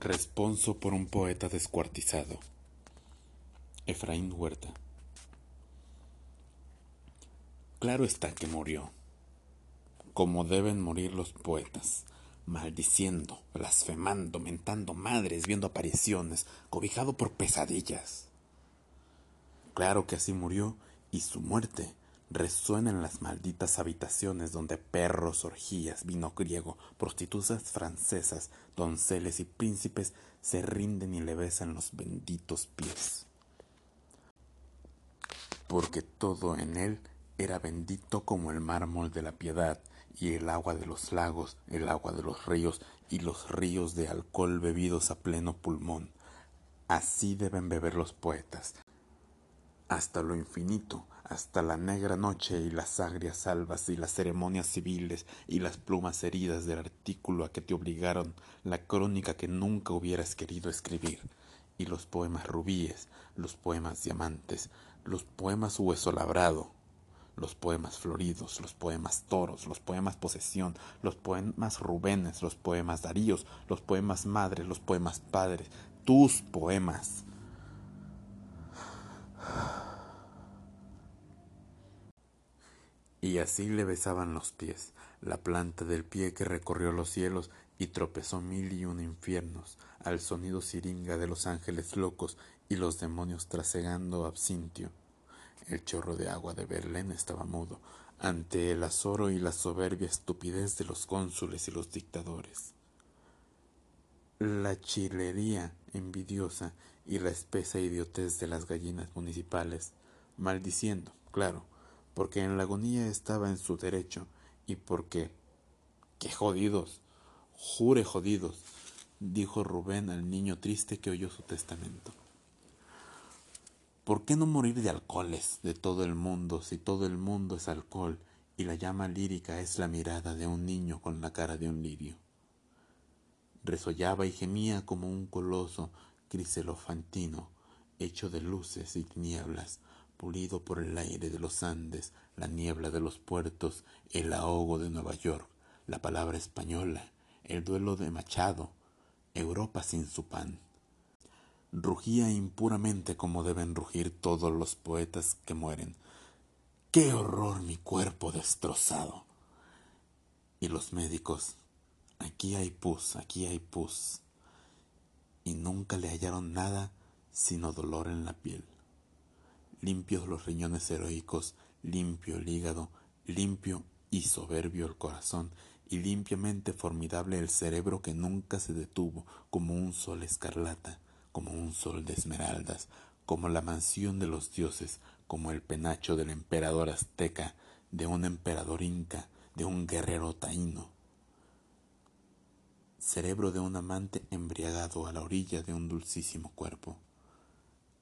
Responso por un poeta descuartizado. Efraín Huerta. Claro está que murió, como deben morir los poetas, maldiciendo, blasfemando, mentando madres, viendo apariciones, cobijado por pesadillas. Claro que así murió y su muerte resuena en las malditas habitaciones donde perros, orgías, vino griego, prostitutas francesas, donceles y príncipes se rinden y le besan los benditos pies. Porque todo en él era bendito como el mármol de la piedad y el agua de los lagos, el agua de los ríos y los ríos de alcohol bebidos a pleno pulmón. Así deben beber los poetas, hasta lo infinito, hasta la negra noche y las agrias albas y las ceremonias civiles y las plumas heridas del artículo a que te obligaron la crónica que nunca hubieras querido escribir, y los poemas rubíes, los poemas diamantes, los poemas hueso labrado, los poemas floridos, los poemas toros, los poemas posesión, los poemas Rubénes, los poemas Daríos, los poemas madres, los poemas padres, tus poemas Y así le besaban los pies, la planta del pie que recorrió los cielos y tropezó mil y un infiernos, al sonido siringa de los ángeles locos y los demonios trasegando absintio. El chorro de agua de Berlín estaba mudo ante el azoro y la soberbia estupidez de los cónsules y los dictadores. La chilería envidiosa y la espesa idiotez de las gallinas municipales, maldiciendo, claro, porque en la agonía estaba en su derecho y porque... ¡Qué jodidos! Jure jodidos, dijo Rubén al niño triste que oyó su testamento. ¿Por qué no morir de alcoholes de todo el mundo si todo el mundo es alcohol y la llama lírica es la mirada de un niño con la cara de un lirio? Resollaba y gemía como un coloso criselofantino, hecho de luces y tinieblas, pulido por el aire de los Andes, la niebla de los puertos, el ahogo de Nueva York, la palabra española, el duelo de Machado, Europa sin su pan. Rugía impuramente como deben rugir todos los poetas que mueren. ¡Qué horror mi cuerpo destrozado! Y los médicos, aquí hay pus, aquí hay pus. Y nunca le hallaron nada sino dolor en la piel limpios los riñones heroicos, limpio el hígado, limpio y soberbio el corazón, y limpiamente formidable el cerebro que nunca se detuvo, como un sol escarlata, como un sol de esmeraldas, como la mansión de los dioses, como el penacho del emperador azteca, de un emperador inca, de un guerrero taíno. Cerebro de un amante embriagado a la orilla de un dulcísimo cuerpo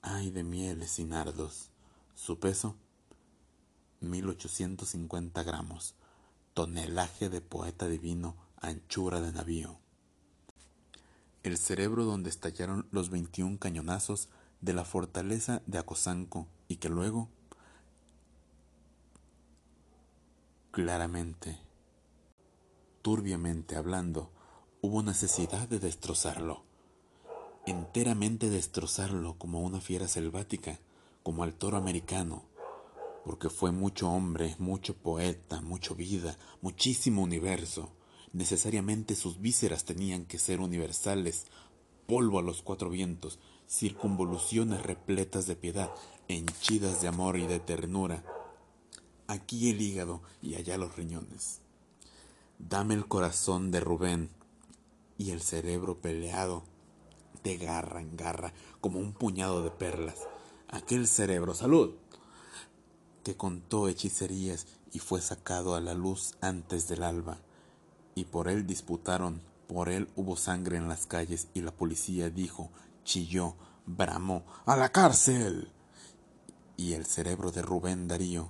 ay de mieles y nardos. Su peso, 1850 gramos, tonelaje de poeta divino, anchura de navío. El cerebro donde estallaron los 21 cañonazos de la fortaleza de Acosanco y que luego, claramente, turbiamente hablando, hubo necesidad de destrozarlo enteramente destrozarlo como una fiera selvática, como al toro americano, porque fue mucho hombre, mucho poeta, mucho vida, muchísimo universo. Necesariamente sus vísceras tenían que ser universales, polvo a los cuatro vientos, circunvoluciones repletas de piedad, henchidas de amor y de ternura. Aquí el hígado y allá los riñones. Dame el corazón de Rubén y el cerebro peleado de garra en garra, como un puñado de perlas. Aquel cerebro, salud, que contó hechicerías y fue sacado a la luz antes del alba, y por él disputaron, por él hubo sangre en las calles, y la policía dijo, chilló, bramó, ¡a la cárcel! Y el cerebro de Rubén Darío,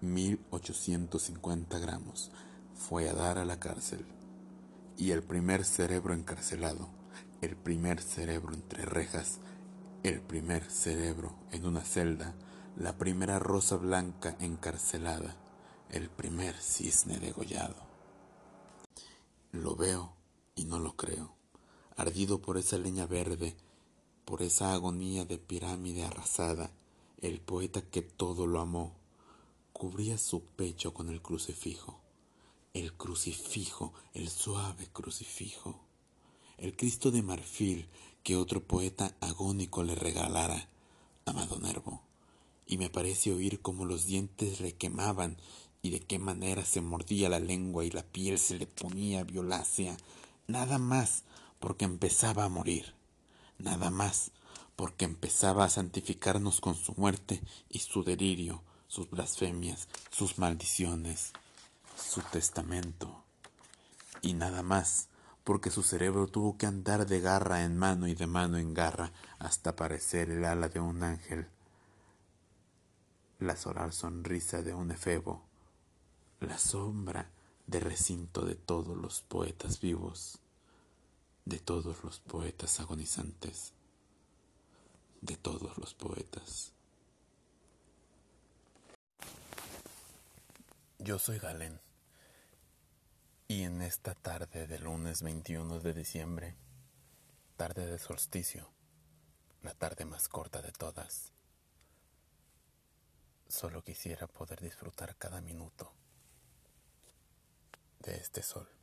mil ochocientos cincuenta gramos, fue a dar a la cárcel. Y el primer cerebro encarcelado el primer cerebro entre rejas, el primer cerebro en una celda, la primera rosa blanca encarcelada, el primer cisne degollado. Lo veo y no lo creo. ardido por esa leña verde, por esa agonía de pirámide arrasada, el poeta que todo lo amó, cubría su pecho con el crucifijo, el crucifijo, el suave crucifijo, el Cristo de marfil que otro poeta agónico le regalara, amado Nervo, y me parece oír cómo los dientes requemaban y de qué manera se mordía la lengua y la piel se le ponía violácea, nada más porque empezaba a morir, nada más porque empezaba a santificarnos con su muerte y su delirio, sus blasfemias, sus maldiciones, su testamento, y nada más porque su cerebro tuvo que andar de garra en mano y de mano en garra hasta parecer el ala de un ángel, la solar sonrisa de un efebo, la sombra de recinto de todos los poetas vivos, de todos los poetas agonizantes, de todos los poetas. Yo soy Galen y en esta tarde del lunes 21 de diciembre, tarde de solsticio, la tarde más corta de todas, solo quisiera poder disfrutar cada minuto de este sol.